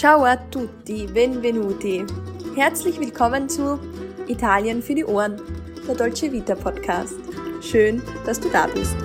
Ciao a tutti, benvenuti. Herzlich willkommen zu Italien für die Ohren, der Dolce Vita Podcast. Schön, dass du da bist.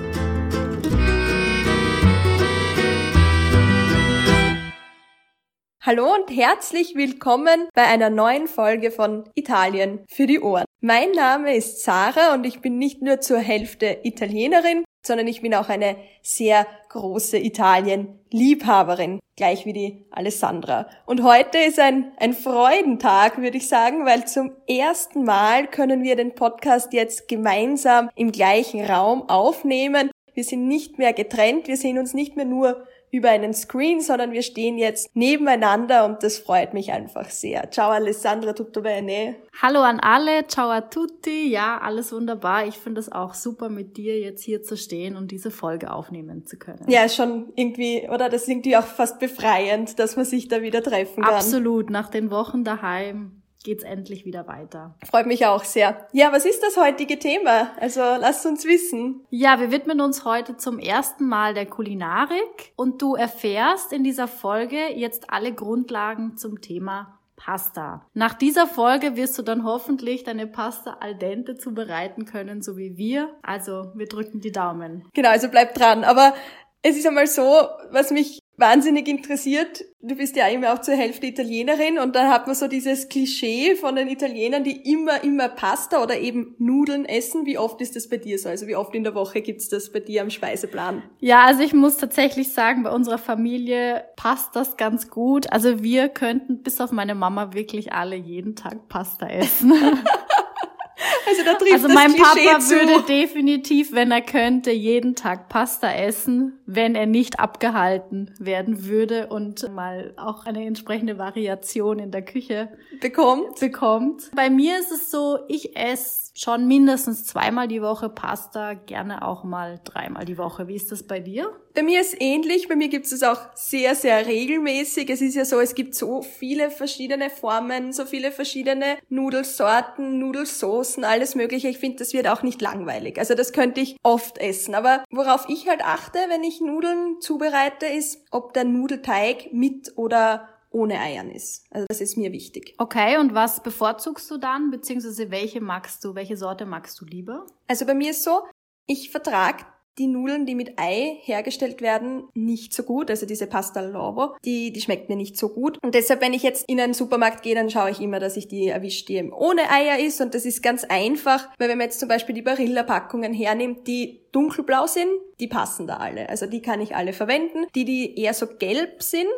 Hallo und herzlich willkommen bei einer neuen Folge von Italien für die Ohren. Mein Name ist Sarah und ich bin nicht nur zur Hälfte Italienerin, sondern ich bin auch eine sehr große Italien-Liebhaberin, gleich wie die Alessandra. Und heute ist ein, ein Freudentag, würde ich sagen, weil zum ersten Mal können wir den Podcast jetzt gemeinsam im gleichen Raum aufnehmen. Wir sind nicht mehr getrennt, wir sehen uns nicht mehr nur über einen Screen, sondern wir stehen jetzt nebeneinander und das freut mich einfach sehr. Ciao Alessandra, tutto bene? Hallo an alle, ciao a tutti. Ja, alles wunderbar. Ich finde es auch super, mit dir jetzt hier zu stehen und diese Folge aufnehmen zu können. Ja, schon irgendwie, oder das ist irgendwie auch fast befreiend, dass man sich da wieder treffen kann. Absolut, nach den Wochen daheim geht's endlich wieder weiter. Freut mich auch sehr. Ja, was ist das heutige Thema? Also lasst uns wissen. Ja, wir widmen uns heute zum ersten Mal der Kulinarik und du erfährst in dieser Folge jetzt alle Grundlagen zum Thema Pasta. Nach dieser Folge wirst du dann hoffentlich deine Pasta al dente zubereiten können, so wie wir. Also wir drücken die Daumen. Genau, also bleib dran. Aber es ist einmal so, was mich wahnsinnig interessiert. Du bist ja immer auch zur Hälfte Italienerin und da hat man so dieses Klischee von den Italienern, die immer, immer Pasta oder eben Nudeln essen. Wie oft ist das bei dir so? Also wie oft in der Woche gibt's das bei dir am Speiseplan? Ja, also ich muss tatsächlich sagen, bei unserer Familie passt das ganz gut. Also wir könnten bis auf meine Mama wirklich alle jeden Tag Pasta essen. Also da trifft Also mein Klischee Papa zu. würde definitiv, wenn er könnte, jeden Tag Pasta essen, wenn er nicht abgehalten werden würde und mal auch eine entsprechende Variation in der Küche bekommt. bekommt. Bei mir ist es so, ich esse schon mindestens zweimal die Woche Pasta, gerne auch mal dreimal die Woche. Wie ist das bei dir? Bei mir ist ähnlich, bei mir gibt es auch sehr, sehr regelmäßig. Es ist ja so, es gibt so viele verschiedene Formen, so viele verschiedene Nudelsorten, Nudelsoßen, alles mögliche. Ich finde, das wird auch nicht langweilig. Also das könnte ich oft essen. Aber worauf ich halt achte, wenn ich Nudeln zubereite, ist, ob der Nudelteig mit oder ohne Eiern ist. Also das ist mir wichtig. Okay, und was bevorzugst du dann, beziehungsweise welche magst du, welche Sorte magst du lieber? Also bei mir ist so, ich vertrage die Nudeln, die mit Ei hergestellt werden, nicht so gut. Also diese Pasta al Lovo, die, die schmeckt mir nicht so gut. Und deshalb, wenn ich jetzt in einen Supermarkt gehe, dann schaue ich immer, dass ich die erwische, die ohne Eier ist. Und das ist ganz einfach, weil wenn man jetzt zum Beispiel die Barilla-Packungen hernimmt, die dunkelblau sind, die passen da alle. Also die kann ich alle verwenden. Die, die eher so gelb sind,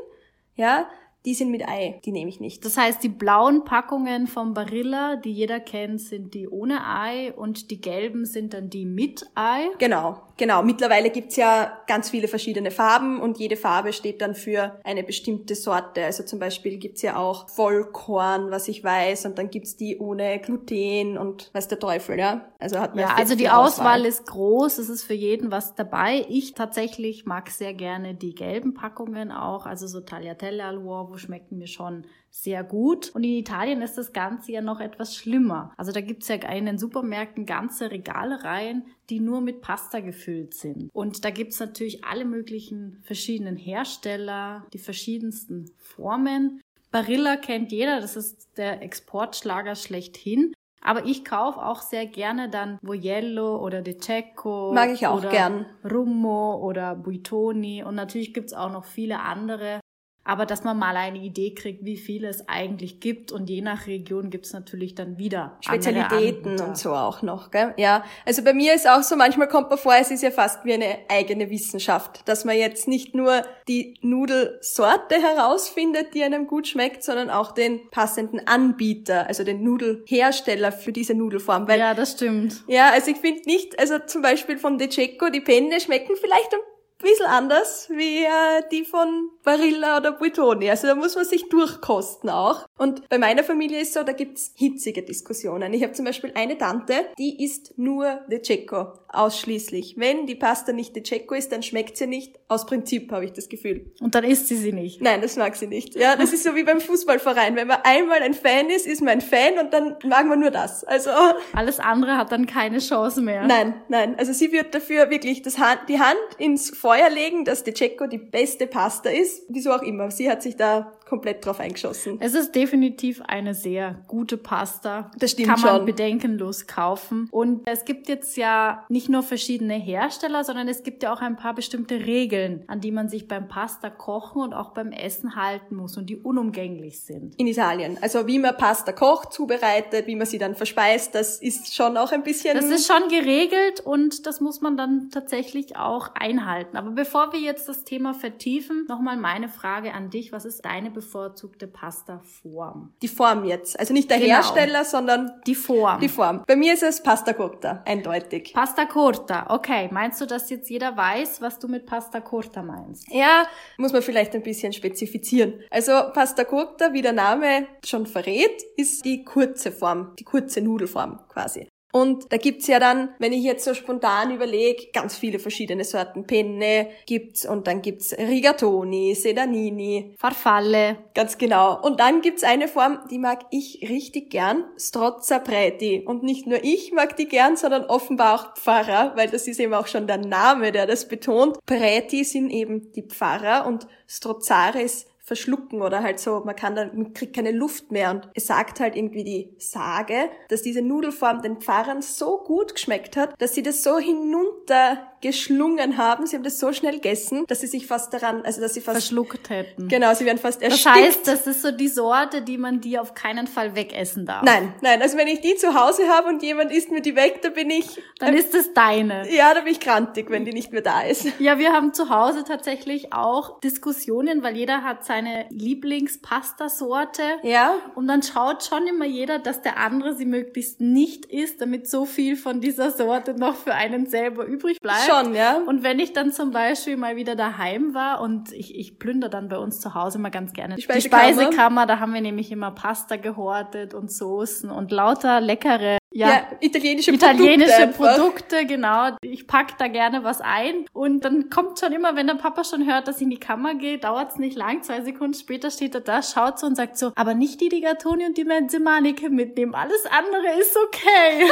ja, die sind mit Ei, die nehme ich nicht. Das heißt, die blauen Packungen vom Barilla, die jeder kennt, sind die ohne Ei und die gelben sind dann die mit Ei. Genau, genau. Mittlerweile gibt's ja ganz viele verschiedene Farben und jede Farbe steht dann für eine bestimmte Sorte. Also zum Beispiel gibt's ja auch Vollkorn, was ich weiß, und dann gibt's die ohne Gluten und weiß der Teufel, ja. Also hat man Ja, also die viel Auswahl ist groß, es ist für jeden was dabei. Ich tatsächlich mag sehr gerne die gelben Packungen auch, also so Tagliatelle al uovo schmecken mir schon sehr gut. Und in Italien ist das Ganze ja noch etwas schlimmer. Also da gibt's ja in den Supermärkten ganze Regale rein, die nur mit Pasta gefüllt sind. Und da gibt's natürlich alle möglichen verschiedenen Hersteller, die verschiedensten Formen. Barilla kennt jeder, das ist der Exportschlager schlechthin. Aber ich kaufe auch sehr gerne dann Vojello oder De Cecco. Mag ich auch oder gern. Rummo oder Buitoni. Und natürlich gibt's auch noch viele andere. Aber dass man mal eine Idee kriegt, wie viele es eigentlich gibt. Und je nach Region gibt's natürlich dann wieder Spezialitäten und so auch noch, gell? Ja, also bei mir ist auch so, manchmal kommt man vor, es ist ja fast wie eine eigene Wissenschaft, dass man jetzt nicht nur die Nudelsorte herausfindet, die einem gut schmeckt, sondern auch den passenden Anbieter, also den Nudelhersteller für diese Nudelform. Weil Ja, das stimmt. Ja, also ich finde nicht, also zum Beispiel von De Cecco, die Penne schmecken vielleicht ein bisschen anders wie äh, die von Barilla oder Buitoni. Also da muss man sich durchkosten auch. Und bei meiner Familie ist so, da gibt's hitzige Diskussionen. Ich habe zum Beispiel eine Tante, die isst nur De Cecco, ausschließlich. Wenn die Pasta nicht De Cecco ist, dann schmeckt sie nicht. Aus Prinzip habe ich das Gefühl. Und dann isst sie sie nicht. Nein, das mag sie nicht. Ja, das ist so wie beim Fußballverein. Wenn man einmal ein Fan ist, ist man ein Fan und dann mag man nur das. Also Alles andere hat dann keine Chance mehr. Nein, nein. Also sie wird dafür wirklich das Hand, die Hand ins Feuer legen, dass De Cecco die beste Pasta ist. Wieso auch immer. Sie hat sich da komplett drauf eingeschossen. Es ist definitiv eine sehr gute Pasta. Das stimmt Kann man schon. bedenkenlos kaufen. Und es gibt jetzt ja nicht nur verschiedene Hersteller, sondern es gibt ja auch ein paar bestimmte Regeln, an die man sich beim Pasta kochen und auch beim Essen halten muss und die unumgänglich sind. In Italien. Also wie man Pasta kocht, zubereitet, wie man sie dann verspeist, das ist schon auch ein bisschen... Das ist schon geregelt und das muss man dann tatsächlich auch einhalten. Aber bevor wir jetzt das Thema vertiefen, nochmal meine Frage an dich. Was ist deine bevorzugte Pastaform? die Form jetzt. Also nicht der Genau. Hersteller, sondern Die Form. die Form. Bei mir ist es Pasta Corta, eindeutig. Pasta Corta. Okay, meinst du, dass jetzt jeder weiß, was du mit Pasta Corta meinst? Ja, muss man vielleicht ein bisschen spezifizieren. Also Pasta Corta, wie der Name schon verrät, ist die kurze Form, die kurze Nudelform quasi. Und da gibt's ja dann, wenn ich jetzt so spontan überlege, ganz viele verschiedene Sorten. Penne gibt's und dann gibt's Rigatoni, Sedanini, Farfalle. ganz genau. Und dann gibt's eine Form, die mag ich richtig gern, Strozza Preti. Und nicht nur ich mag die gern, sondern offenbar auch Pfarrer, weil das ist eben auch schon der Name, der das betont. Preti sind eben die Pfarrer und Strozzare ist verschlucken oder halt so, man kann dann, man kriegt keine Luft mehr und es sagt halt irgendwie die Sage, dass diese Nudelform den Pfarrern so gut geschmeckt hat, dass sie das so hinuntergeschlungen haben, sie haben das so schnell gegessen, dass sie sich fast daran, also dass sie fast, Verschluckt hätten. genau, sie werden fast Das erstickt. heißt, das ist so die Sorte, die man dir auf keinen Fall wegessen darf. Nein, nein, also wenn ich die zu Hause habe und jemand isst mir die weg, da bin ich, Dann ist es deine. ja, da bin ich grantig, wenn die nicht mehr da ist. Ja, wir haben zu Hause tatsächlich auch Diskussionen, weil jeder hat seine Lieblingspastasorte. Ja, Und dann schaut schon immer jeder, dass der andere sie möglichst nicht isst, damit so viel von dieser Sorte noch für einen selber übrig bleibt. schon, ja. Und wenn ich dann zum Beispiel mal wieder daheim war und ich, ich plündere dann bei uns zu Hause immer ganz gerne Die Speisekammer. Speisekammer, da haben wir nämlich immer Pasta gehortet und Soßen und lauter leckere, ja, Ja, italienische, italienische Produkte. Produkte, genau. Ich pack da gerne was ein und dann kommt schon immer, wenn der Papa schon hört, dass ich in die Kammer gehe, dauert's nicht lang. Zwei Sekunden später steht er da, schaut so und sagt so, aber nicht die Rigatoni und die Menzemanike mitnehmen. Alles andere ist okay.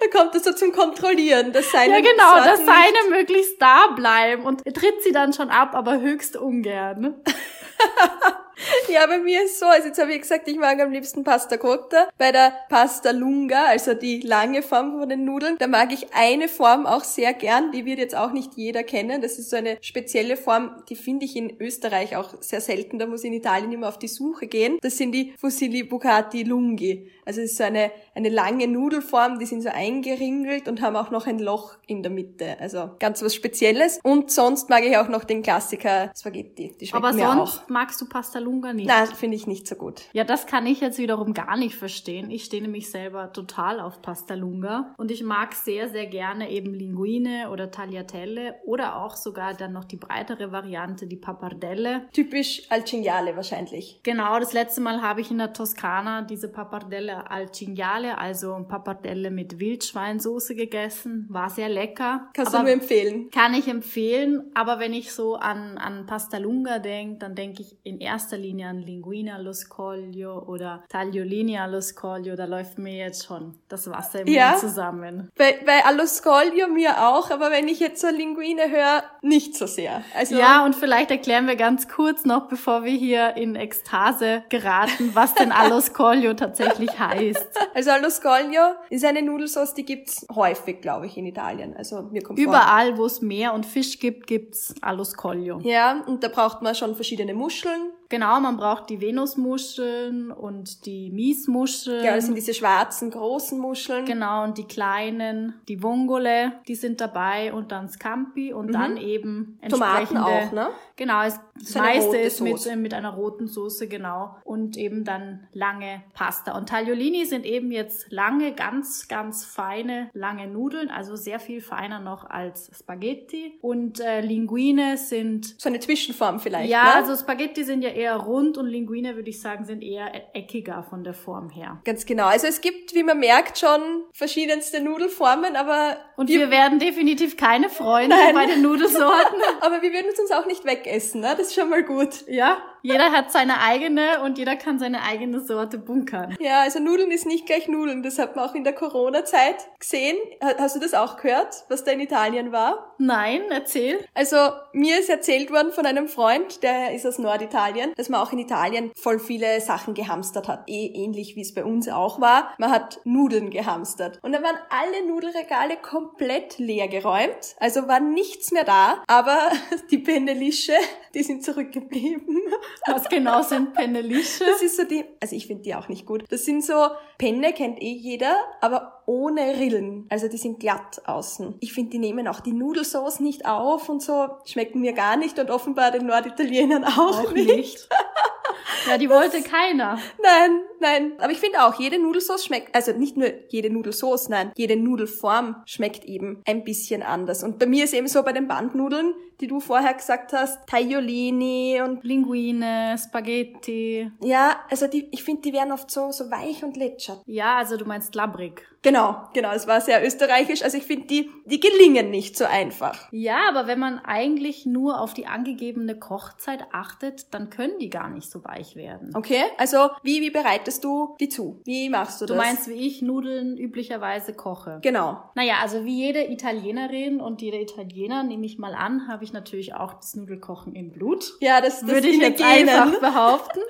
Da kommt es so zum Kontrollieren, dass seine ja, genau, Sorten dass seine möglichst da bleiben und er tritt sie dann schon ab, aber höchst ungern. Ja, bei mir ist so, also jetzt habe ich gesagt, ich mag am liebsten Pasta Cotta. Bei der Pasta Lunga, also die lange Form von den Nudeln, da mag ich eine Form auch sehr gern, die wird jetzt auch nicht jeder kennen. Das ist so eine spezielle Form, die finde ich in Österreich auch sehr selten, da muss ich in Italien immer auf die Suche gehen. Das sind die Fusilli Bucati Lunghi. Also es ist so eine, eine lange Nudelform, die sind so eingeringelt und haben auch noch ein Loch in der Mitte. Also ganz was Spezielles. Und sonst mag ich auch noch den Klassiker Spaghetti. Die schmecken Aber mir auch. sonst magst du Pasta Lunga nicht. Na, finde ich nicht so gut. Ja, das kann ich jetzt wiederum gar nicht verstehen. Ich stehe nämlich selber total auf Pasta Lunga und ich mag sehr, sehr gerne eben Linguine oder Tagliatelle oder auch sogar dann noch die breitere Variante, die Pappardelle. Typisch al Cinghiale wahrscheinlich. Genau, das letzte Mal habe ich in der Toskana diese Pappardelle al Cinghiale, also Pappardelle mit Wildschweinsoße gegessen. War sehr lecker. Kannst Aber du nur empfehlen. kann ich empfehlen, aber wenn ich so an, an Pasta Lunga denke, dann denke ich in erster Linie an Linguine allo scoglio oder Tagliolini allo scoglio. Da läuft mir jetzt schon das Wasser im Ja? Mund zusammen. Bei, bei allo scoglio mir auch, aber wenn ich jetzt so Linguine höre, nicht so sehr. Also Ja, und vielleicht erklären wir ganz kurz noch, bevor wir hier in Ekstase geraten, was denn allo scoglio tatsächlich heißt. also allo scoglio ist eine Nudelsauce, die gibt's häufig, glaube ich, in Italien. Also mir kommt. Überall, wo es Meer und Fisch gibt, gibt's allo scoglio. Ja, und da braucht man schon verschiedene Muscheln. Genau, man braucht die Venusmuscheln und die Miesmuscheln. Ja, das sind diese schwarzen, großen Muscheln. Genau, und die kleinen, die Vongole, die sind dabei und dann Scampi und dann eben Mhm. Tomaten entsprechende. auch, ne? Genau, es, das meiste ist mit, Soße. mit einer roten Soße, genau. Und eben dann lange Pasta. Und Tagliolini sind eben jetzt lange, ganz, ganz feine, lange Nudeln, also sehr viel feiner noch als Spaghetti. Und äh, Linguine sind So eine Zwischenform vielleicht, ja, ne? also Spaghetti sind ja eher rund und Linguine, würde ich sagen, sind eher e- eckiger von der Form her. Ganz genau. Also es gibt, wie man merkt, schon verschiedenste Nudelformen, aber Und wir, werden definitiv keine Freunde Nein. bei den Nudelsorten. aber wir würden es uns auch nicht wegessen, ne? Das ist schon mal gut. ja, jeder hat seine eigene und jeder kann seine eigene Sorte bunkern. Ja, also Nudeln ist nicht gleich Nudeln. Das hat man auch in der Corona-Zeit gesehen. Hast du das auch gehört, was da in Italien war? Nein, erzähl. Also mir ist erzählt worden von einem Freund, der ist aus Norditalien, dass man auch in Italien voll viele Sachen gehamstert hat. Eh ähnlich wie es bei uns auch war. Man hat Nudeln gehamstert. Und dann waren alle Nudelregale komplett leer geräumt. Also war nichts mehr da. Aber die Penelische, die sind zurückgeblieben. Was genau sind Pennelische? Das ist so die, also ich finde die auch nicht gut. Das sind so, Penne kennt eh jeder, aber ohne Rillen. Also die sind glatt außen. Ich finde, die nehmen auch die Nudelsauce nicht auf und so. Schmecken mir gar nicht und offenbar den Norditalienern auch, auch nicht. nicht. Ja, die wollte keiner. Nein, nein. Aber ich finde auch, jede Nudelsauce schmeckt, also nicht nur jede Nudelsauce, nein, jede Nudelform schmeckt eben ein bisschen anders. Und bei mir ist eben so bei den Bandnudeln, die du vorher gesagt hast, Tagliolini und Linguine, Spaghetti. Ja, also die, ich finde, die werden oft so, so weich und lätschert. Ja, also du meinst labbrig. Genau, genau, es war sehr österreichisch. Also ich finde, die, die gelingen nicht so einfach. Ja, aber wenn man eigentlich nur auf die angegebene Kochzeit achtet, dann können die gar nicht so weich werden. Okay, also wie, wie bereitest du die zu? Wie machst du das? Du meinst, wie ich Nudeln üblicherweise koche? Genau. Naja, also wie jede Italienerin und jeder Italiener, nehme ich mal an, habe ich natürlich auch das Nudelkochen im Blut. Ja, das, das würde ich jetzt Genen. einfach behaupten.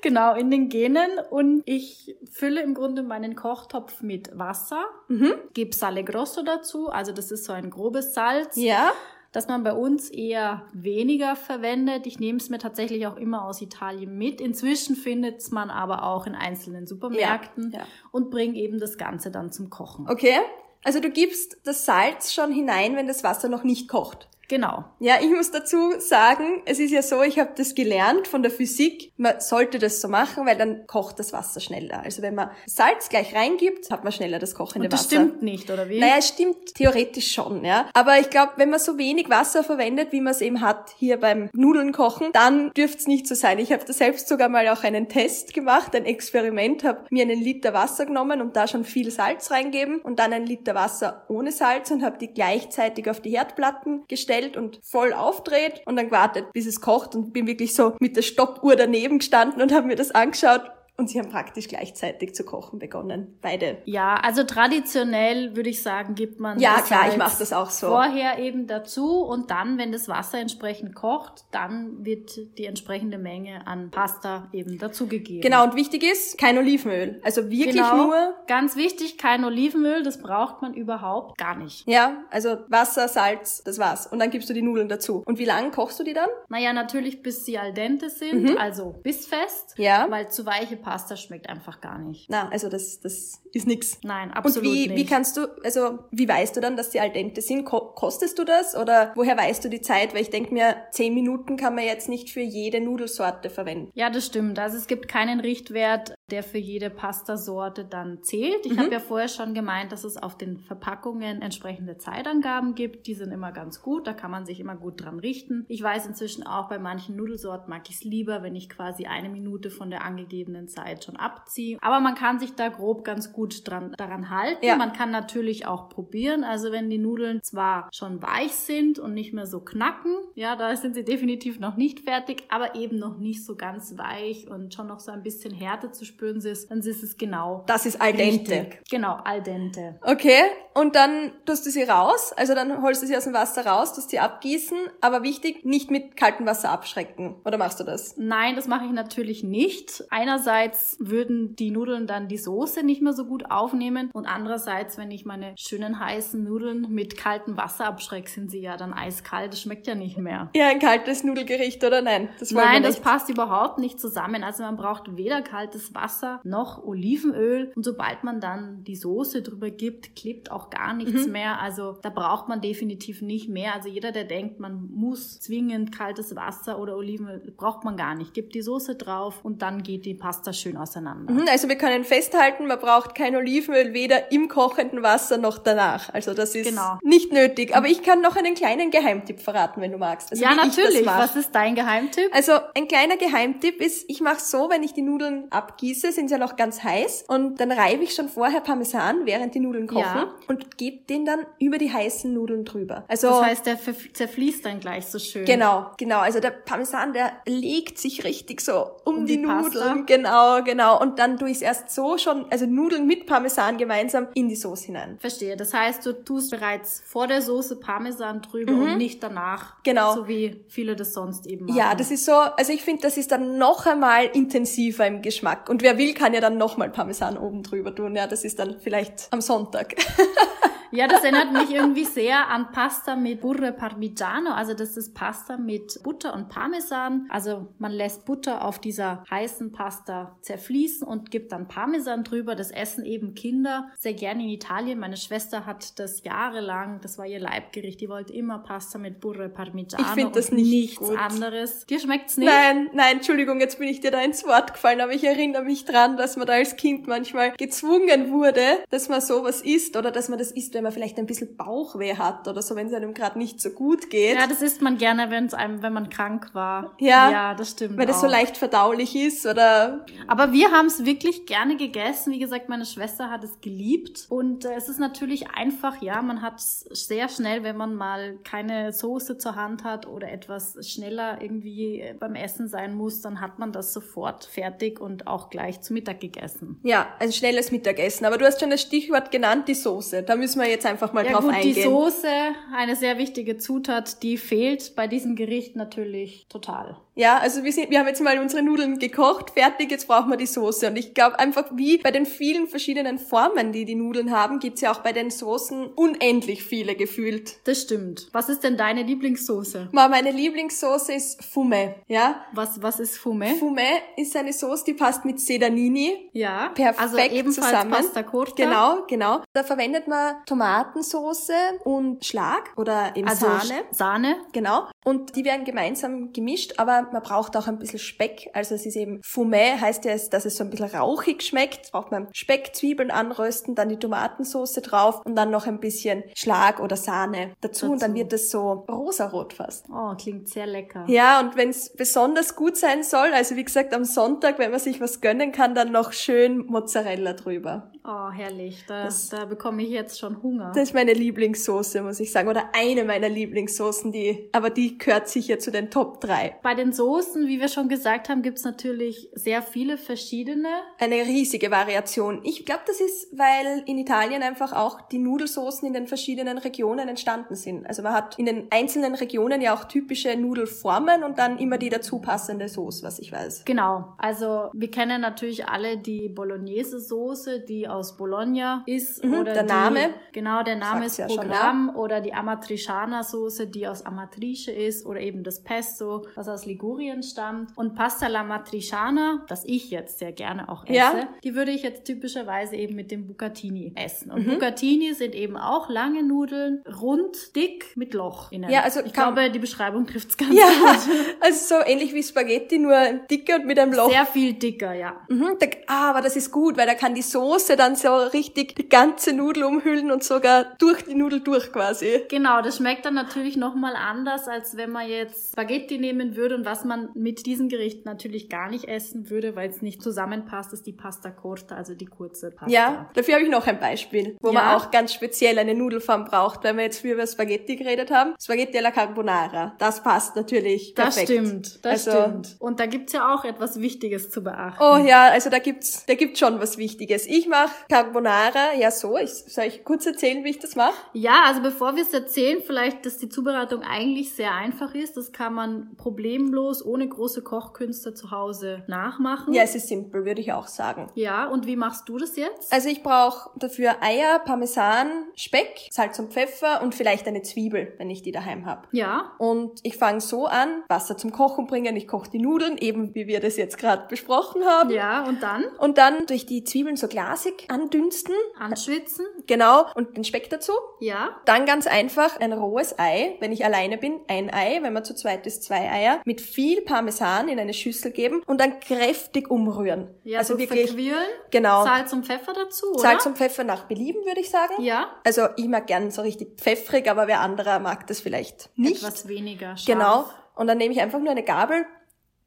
genau, in den Genen. Und ich fülle im Grunde meinen Kochtopf mit Wasser, mhm. gebe Sale Grosso dazu, also das ist so ein grobes Salz. Ja dass man bei uns eher weniger verwendet. Ich nehme es mir tatsächlich auch immer aus Italien mit. Inzwischen findet es man aber auch in einzelnen Supermärkten ja, ja. und bringe eben das Ganze dann zum Kochen. Okay. Also du gibst das Salz schon hinein, wenn das Wasser noch nicht kocht. Genau. Ja, ich muss dazu sagen, es ist ja so, ich habe das gelernt von der Physik. Man sollte das so machen, weil dann kocht das Wasser schneller. Also wenn man Salz gleich reingibt, hat man schneller das kochende Und das Wasser. Das stimmt nicht, oder wie? Naja, es stimmt theoretisch schon, ja. Aber ich glaube, wenn man so wenig Wasser verwendet, wie man es eben hat hier beim Nudeln kochen, dann dürfte es nicht so sein. Ich habe da selbst sogar mal auch einen Test gemacht, ein Experiment, habe mir einen Liter Wasser genommen und da schon viel Salz reingeben und dann einen Liter Wasser ohne Salz und habe die gleichzeitig auf die Herdplatten gestellt gestellt und voll aufdreht und dann gewartet, bis es kocht und bin wirklich so mit der Stoppuhr daneben gestanden und habe mir das angeschaut und sie haben praktisch gleichzeitig zu kochen begonnen, beide. Ja, also traditionell würde ich sagen, gibt man ja klar, ich mache das auch so vorher eben dazu und dann, wenn das Wasser entsprechend kocht, dann wird die entsprechende Menge an Pasta eben dazugegeben. Genau und wichtig ist kein Olivenöl, also wirklich genau, nur ganz wichtig, kein Olivenöl, das braucht man überhaupt gar nicht. Ja, also Wasser, Salz, das war's und dann gibst du die Nudeln dazu. Und wie lange kochst du die dann? Naja, natürlich bis sie al dente sind, mhm. also bissfest, ja, weil zu weiche Pasta schmeckt einfach gar nicht. Na, also das, das ist nix. Nein, absolut Und wie, nicht. wie kannst du, also wie weißt du dann, dass die al dente sind? Ko kostest du das oder woher weißt du die Zeit? Weil ich denke mir, zehn Minuten kann man jetzt nicht für jede Nudelsorte verwenden. Ja, das stimmt. Also es gibt keinen Richtwert, der für jede Pastasorte dann zählt. Ich mhm. habe ja vorher schon gemeint, dass es auf den Verpackungen entsprechende Zeitangaben gibt. Die sind immer ganz gut, da kann man sich immer gut dran richten. Ich weiß inzwischen auch, bei manchen Nudelsorten mag ich es lieber, wenn ich quasi eine Minute von der angegebenen Zeit schon abziehe. Aber man kann sich da grob ganz gut dran, daran halten. Ja. Man kann natürlich auch probieren. Also wenn die Nudeln zwar schon weich sind und nicht mehr so knacken, ja, da sind sie definitiv noch nicht fertig, aber eben noch nicht so ganz weich und schon noch so ein bisschen Härte zu spüren ist, dann ist es genau. Das ist al dente. Richtig. Genau, al dente. Okay, und dann tust du sie raus, also dann holst du sie aus dem Wasser raus, tust sie abgießen, aber wichtig, nicht mit kaltem Wasser abschrecken. Oder machst du das? Nein, das mache ich natürlich nicht. Einerseits würden die Nudeln dann die Soße nicht mehr so gut aufnehmen und andererseits, wenn ich meine schönen heißen Nudeln mit kaltem Wasser abschrecke, sind sie ja dann eiskalt. Das schmeckt ja nicht mehr. Ja, ein kaltes Nudelgericht oder nein? Das nein, das passt überhaupt nicht zusammen. Also man braucht weder kaltes Wasser noch Olivenöl und sobald man dann die Soße drüber gibt, klebt auch gar nichts mhm. mehr. Also da braucht man definitiv nicht mehr. Also jeder, der denkt, man muss zwingend kaltes Wasser oder Olivenöl, braucht man gar nicht. Gibt die Soße drauf und dann geht die Pasta das schön auseinander. Mhm, also wir können festhalten, man braucht kein Olivenöl weder im kochenden Wasser noch danach. Also das ist Genau. nicht nötig. Aber ich kann noch einen kleinen Geheimtipp verraten, wenn du magst. Also ja, natürlich. Was ist dein Geheimtipp? Also ein kleiner Geheimtipp ist, ich mache so, wenn ich die Nudeln abgieße, sind sie ja noch ganz heiß und dann reibe ich schon vorher Parmesan, während die Nudeln kochen Ja. und gebe den dann über die heißen Nudeln drüber. Also Das heißt, der zerfließt dann gleich so schön. Genau, genau. Also der Parmesan, der legt sich richtig so um, Um die, die? Nudeln. Genau, genau. Und dann tue ich es erst so schon, also Nudeln mit Parmesan gemeinsam in die Soße hinein. Verstehe. Das heißt, du tust bereits vor der Soße Parmesan drüber und nicht danach. Mhm. Genau. So wie viele das sonst eben machen. Ja, das ist so, also ich finde, das ist dann noch einmal intensiver im Geschmack. Und wer will, kann ja dann nochmal Parmesan oben drüber tun. Ja, das ist dann vielleicht am Sonntag. Ja, das erinnert mich irgendwie sehr an Pasta mit Burre Parmigiano. Also das ist Pasta mit Butter und Parmesan. Also man lässt Butter auf dieser heißen Pasta zerfließen und gibt dann Parmesan drüber. Das essen eben Kinder sehr gerne in Italien. Meine Schwester hat das jahrelang, das war ihr Leibgericht. Die wollte immer Pasta mit Burre Parmigiano. Ich find das und nicht nichts gut. anderes. Dir schmeckt's nicht? Nein, nein, Entschuldigung, jetzt bin ich dir da ins Wort gefallen, aber ich erinnere mich dran, dass man da als Kind manchmal gezwungen wurde, dass man sowas isst oder dass man das isst, wenn man vielleicht ein bisschen Bauchweh hat oder so, wenn es einem gerade nicht so gut geht. Ja, das isst man gerne, wenn es einem, wenn man krank war. Ja, ja das stimmt. weil das so leicht verdaulich ist oder Aber wir haben es wirklich gerne gegessen. Wie gesagt, meine Schwester hat es geliebt. Und äh, es ist natürlich einfach, ja, man hat es sehr schnell, wenn man mal keine Soße zur Hand hat oder etwas schneller irgendwie äh, beim Essen sein muss, dann hat man das sofort fertig und auch gleich zu Mittag gegessen. ja, ein schnelles Mittagessen. Aber du hast schon das Stichwort genannt, die Soße. Da müssen wir jetzt einfach mal Ja drauf gut, die eingehen. Soße, eine sehr wichtige Zutat, die fehlt bei diesem Gericht natürlich total. Ja, also wir, sind, wir haben jetzt mal unsere Nudeln gekocht, fertig, jetzt brauchen wir die Soße. Und ich glaube einfach, wie bei den vielen verschiedenen Formen, die die Nudeln haben, gibt's ja auch bei den Soßen unendlich viele gefühlt. Das stimmt. Was ist denn deine Lieblingssoße? Ma, Meine Lieblingssoße ist Fume, ja? Was, was ist Fume? Fume ist eine Soße, die passt mit Sedanini. Ja, Perfekt also ebenfalls zusammen. Pasta Corta. Genau, genau. Da verwendet man Tomatensauce und Schlag oder eben Also Sahne. Sahne. Genau. Und die werden gemeinsam gemischt, aber man braucht auch ein bisschen Speck. Also es ist eben Fumé, heißt ja, es, dass es so ein bisschen rauchig schmeckt. Braucht man Speck, Zwiebeln anrösten, dann die Tomatensauce drauf und dann noch ein bisschen Schlag oder Sahne dazu. Und dann Dazu. wird es so rosarot fast. Oh, klingt sehr lecker. Ja, und wenn es besonders gut sein soll, also wie gesagt am Sonntag, wenn man sich was gönnen kann, dann noch schön Mozzarella drüber. Oh, herrlich. Da, Das- da bekomme ich jetzt schon Hunger. Das ist meine Lieblingssoße, muss ich sagen. Oder eine meiner Lieblingssoßen, die, aber die gehört sicher zu den Top 3. Bei den Soßen, wie wir schon gesagt haben, gibt's natürlich sehr viele verschiedene. Eine riesige Variation. Ich glaube, das ist, weil in Italien einfach auch die Nudelsoßen in den verschiedenen Regionen entstanden sind. Also man hat in den einzelnen Regionen ja auch typische Nudelformen und dann immer die dazu passende Soße, was ich weiß. Genau. Also wir kennen natürlich alle die Bolognese-Soße, die aus Bologna ist. Mhm, oder der die, Name. Genau, der Name Sagt's ist ja schon, Programm. Oder die Amatriciana-Soße, die aus Amatrice ist. Oder eben das Pesto, was aus Ligurien stammt. Und Pasta la Matriciana, das ich jetzt sehr gerne auch esse, Ja. die würde ich jetzt typischerweise eben mit dem Bucatini essen. Und Mhm. Bucatini sind eben auch lange Nudeln, rund, dick, mit Loch innen. Ja, also ich glaube, die Beschreibung trifft's ganz Ja, gut. also so ähnlich wie Spaghetti, nur dicker und mit einem Loch. Sehr viel dicker, ja. Mhm, da, ah, aber das ist gut, weil da kann die Soße dann so richtig die ganze Nudel umhüllen und sogar durch die Nudel durch quasi. Genau, das schmeckt dann natürlich nochmal anders, als wenn man jetzt Spaghetti nehmen würde und was man mit diesem Gericht natürlich gar nicht essen würde, weil es nicht zusammenpasst, ist die Pasta Corta, also die kurze Pasta. Ja, dafür habe ich noch ein Beispiel, wo Ja. man auch ganz speziell eine Nudelform braucht, weil wir jetzt früher über Spaghetti geredet haben. Spaghetti alla Carbonara. Das passt natürlich Das perfekt. stimmt, das Also- stimmt. Und da gibt's ja auch etwas Wichtiges zu beachten. Oh ja, also da gibt's, da gibt's schon was Wichtiges. Ich mache Carbonara ja so. Ich, soll ich kurz erzählen, wie ich das mache? Ja, also bevor wir es erzählen, vielleicht, dass die Zubereitung eigentlich sehr einfach ist. Das kann man problemlos, ohne große Kochkünste zu Hause nachmachen. Ja, es ist simpel, würde ich auch sagen. Ja, und wie machst du das jetzt? Also ich brauche dafür Eier, Parmesan, Speck, Salz und Pfeffer und vielleicht eine Zwiebel, wenn ich die daheim habe. ja, Und ich fange so an, Wasser zum Kochen bringen. Ich koche die Nudeln, eben wie wir das jetzt gerade besprochen haben. ja, und dann? Und dann durch die Zwiebeln so glasig andünsten. Anschwitzen. Genau. Und den Speck dazu. Ja. Dann ganz einfach ein rohes Ei, wenn ich alleine bin, ein Ei, wenn man zu zweit ist, zwei Eier, mit viel Parmesan in eine Schüssel geben und dann kräftig umrühren. Ja, also so wirklich verquirlen. Genau. Salz und Pfeffer dazu, oder? Salz und Pfeffer nach Belieben, würde ich sagen. Ja. Also ich mag gern so richtig pfeffrig, aber wer anderer mag das vielleicht nicht. Etwas weniger scharf. Genau. Und dann nehme ich einfach nur eine Gabel,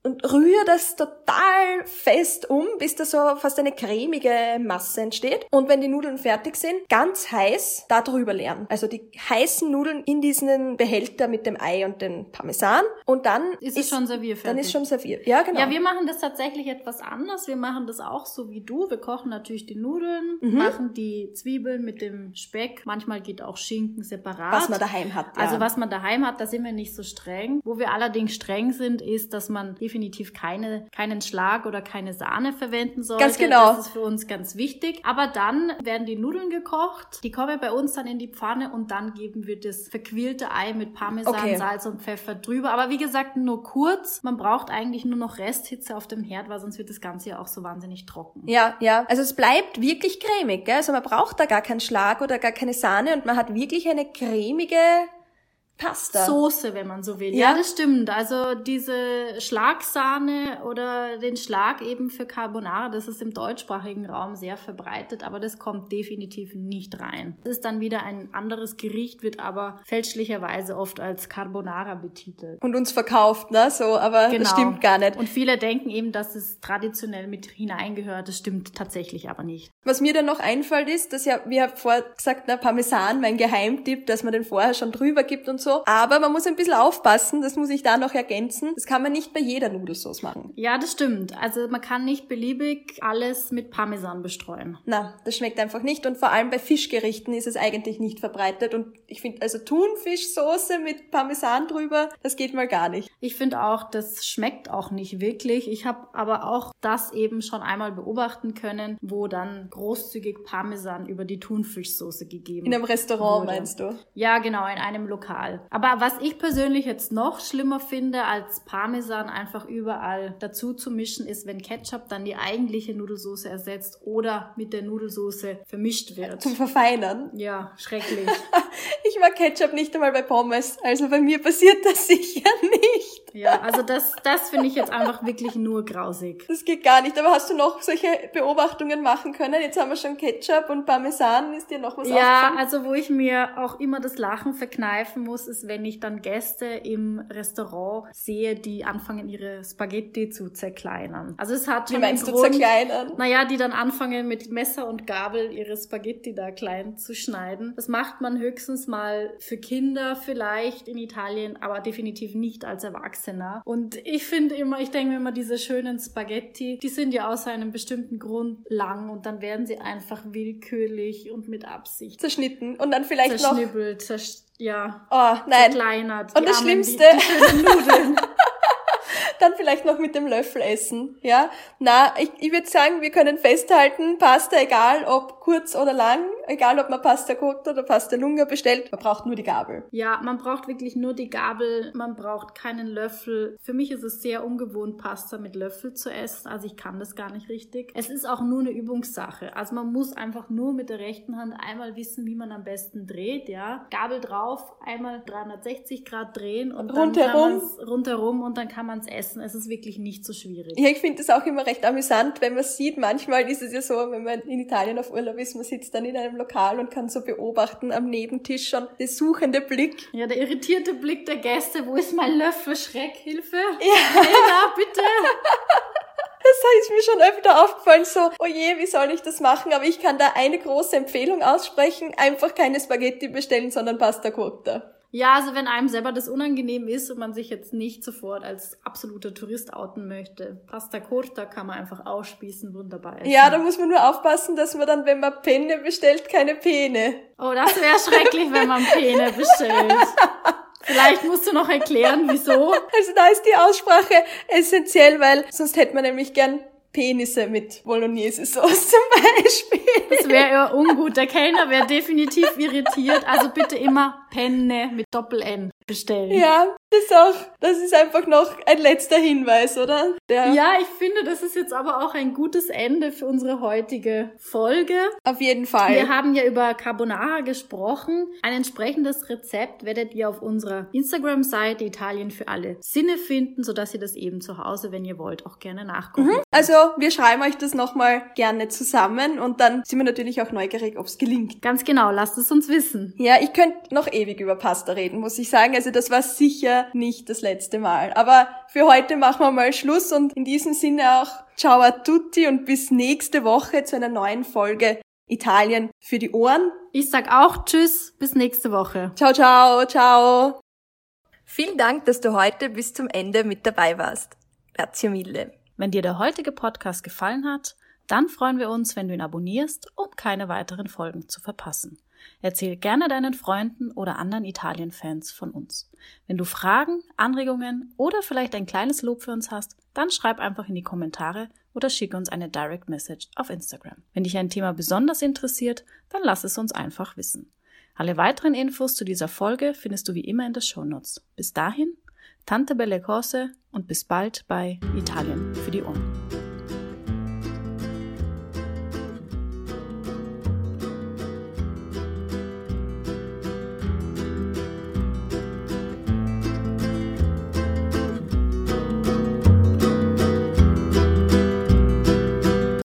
und rühre das total fest um, bis da so fast eine cremige Masse entsteht. Und wenn die Nudeln fertig sind, ganz heiß da drüber leeren. Also die heißen Nudeln in diesen Behälter mit dem Ei und dem Parmesan. Und dann ist, ist es schon serviert. Dann ist schon serviert. Ja, genau. Ja, wir machen das tatsächlich etwas anders. Wir machen das auch so wie du. Wir kochen natürlich die Nudeln, mhm. machen die Zwiebeln mit dem Speck. Manchmal geht auch Schinken separat. Was man daheim hat. Ja. Also was man daheim hat, da sind wir nicht so streng. Wo wir allerdings streng sind, ist, dass man definitiv definitiv keine, keinen Schlag oder keine Sahne verwenden sollte. Ganz genau. Das ist für uns ganz wichtig. Aber dann werden die Nudeln gekocht, die kommen bei uns dann in die Pfanne und dann geben wir das verquirlte Ei mit Parmesan, okay. Salz und Pfeffer drüber. Aber wie gesagt, nur kurz. Man braucht eigentlich nur noch Resthitze auf dem Herd, weil sonst wird das Ganze ja auch so wahnsinnig trocken. Ja, ja. Also es bleibt wirklich cremig. Gell? Also man braucht da gar keinen Schlag oder gar keine Sahne und man hat wirklich eine cremige Pasta. Soße, wenn man so will. Ja? ja, das stimmt. Also diese Schlagsahne oder den Schlag eben für Carbonara, das ist im deutschsprachigen Raum sehr verbreitet, aber das kommt definitiv nicht rein. Das ist dann wieder ein anderes Gericht, wird aber fälschlicherweise oft als Carbonara betitelt. Und uns verkauft, ne? So, aber genau. das stimmt gar nicht. Und viele denken eben, dass es traditionell mit hineingehört. Das stimmt tatsächlich aber nicht. Was mir dann noch einfällt ist, dass ja, wie ich vorher gesagt, ne, Parmesan, mein Geheimtipp, dass man den vorher schon drüber gibt und so so. Aber man muss ein bisschen aufpassen, das muss ich da noch ergänzen. Das kann man nicht bei jeder Nudelsauce machen. Ja, das stimmt. Also man kann nicht beliebig alles mit Parmesan bestreuen. Na, das schmeckt einfach nicht. Und vor allem bei Fischgerichten ist es eigentlich nicht verbreitet. Und ich finde, also Thunfischsoße mit Parmesan drüber, das geht mal gar nicht. Ich finde auch, das schmeckt auch nicht wirklich. Ich habe aber auch das eben schon einmal beobachten können, wo dann großzügig Parmesan über die Thunfischsoße gegeben In einem Restaurant wurde. meinst du? Ja, genau, in einem Lokal. Aber was ich persönlich jetzt noch schlimmer finde, als Parmesan einfach überall dazu zu mischen, ist, wenn Ketchup dann die eigentliche Nudelsauce ersetzt oder mit der Nudelsauce vermischt wird. Zum Verfeinern? Ja, schrecklich. ich mag Ketchup nicht einmal bei Pommes, also bei mir passiert das sicher nicht. Ja, also das, das finde ich jetzt einfach wirklich nur grausig. Das geht gar nicht. Aber hast du noch solche Beobachtungen machen können? Jetzt haben wir schon Ketchup und Parmesan. Ist dir noch was Ja, also wo ich mir auch immer das Lachen verkneifen muss, ist, wenn ich dann Gäste im Restaurant sehe, die anfangen, ihre Spaghetti zu zerkleinern. Also es hat schon Wie meinst Grund, du zerkleinern? Naja, die dann anfangen mit Messer und Gabel ihre Spaghetti da klein zu schneiden. Das macht man höchstens mal für Kinder vielleicht in Italien, aber definitiv nicht als Erwachsener. Und ich finde immer, ich denke mir immer, diese schönen Spaghetti, die sind ja aus einem bestimmten Grund lang und dann werden sie einfach willkürlich und mit Absicht zerschnitten und dann vielleicht noch zerschnibbelt, ja, oh, nein. verkleinert. Und das Armen, Schlimmste, die, die Nudeln. dann vielleicht noch mit dem Löffel essen, ja. Na, ich, ich würde sagen, wir können festhalten, Pasta, egal ob kurz oder lang, egal ob man Pasta kocht oder Pasta Lunga bestellt, man braucht nur die Gabel. Ja, man braucht wirklich nur die Gabel, man braucht keinen Löffel. Für mich ist es sehr ungewohnt, Pasta mit Löffel zu essen, also ich kann das gar nicht richtig. Es ist auch nur eine Übungssache, also man muss einfach nur mit der rechten Hand einmal wissen, wie man am besten dreht, ja. Gabel drauf, einmal 360 Grad drehen und rundherum. dann rundherum und dann kann man es essen. Es ist wirklich nicht so schwierig. Ja, ich finde es auch immer recht amüsant, wenn man sieht, manchmal ist es ja so, wenn man in Italien auf Urlaub ist, man sitzt dann in einem Lokal und kann so beobachten am Nebentisch schon der suchende Blick. Ja, der irritierte Blick der Gäste, wo ist mein Löffel? Schreckhilfe? Ja. Helena, bitte! Das ist mir schon öfter aufgefallen, so, oh je, wie soll ich das machen? Aber ich kann da eine große Empfehlung aussprechen, einfach keine Spaghetti bestellen, sondern Pasta Curta. Ja, also wenn einem selber das unangenehm ist und man sich jetzt nicht sofort als absoluter Tourist outen möchte, Pasta Corta kann man einfach ausspießen, wunderbar essen. Ja, da muss man nur aufpassen, dass man dann, wenn man Penne bestellt, keine Pene. Oh, das wäre schrecklich, wenn man Pene bestellt. Vielleicht musst du noch erklären, wieso. Also da ist die Aussprache essentiell, weil sonst hätte man nämlich gern Penisse mit Bolognese-Sauce zum Beispiel. Das wäre ja ungut. Der Kellner wäre definitiv irritiert. Also bitte immer Penne mit Doppel-N bestellen. Ja, das ist auch, das ist einfach noch ein letzter Hinweis, oder? Der ja, ich finde, das ist jetzt aber auch ein gutes Ende für unsere heutige Folge. Auf jeden Fall. Wir haben ja über Carbonara gesprochen. Ein entsprechendes Rezept werdet ihr auf unserer Instagram-Seite Italien für alle Sinne finden, sodass ihr das eben zu Hause, wenn ihr wollt, auch gerne nachgucken. Mhm. Also, wir schreiben euch das nochmal gerne zusammen und dann sind wir natürlich auch neugierig, ob es gelingt. Ganz genau, lasst es uns wissen. Ja, ich könnte noch ewig über Pasta reden, muss ich sagen. Also, das war sicher nicht das letzte Mal. Aber für heute machen wir mal Schluss und in diesem Sinne auch ciao a tutti und bis nächste Woche zu einer neuen Folge Italien für die Ohren. Ich sag auch Tschüss, bis nächste Woche. Ciao, ciao, ciao. Vielen Dank, dass du heute bis zum Ende mit dabei warst. Grazie mille. Wenn dir der heutige Podcast gefallen hat, dann freuen wir uns, wenn du ihn abonnierst, um keine weiteren Folgen zu verpassen. Erzähl gerne deinen Freunden oder anderen Italien-Fans von uns. Wenn du Fragen, Anregungen oder vielleicht ein kleines Lob für uns hast, dann schreib einfach in die Kommentare oder schicke uns eine Direct Message auf Instagram. Wenn dich ein Thema besonders interessiert, dann lass es uns einfach wissen. Alle weiteren Infos zu dieser Folge findest du wie immer in den Shownotes. Bis dahin, Tante Belle Cose und bis bald bei Italien für die Ohren.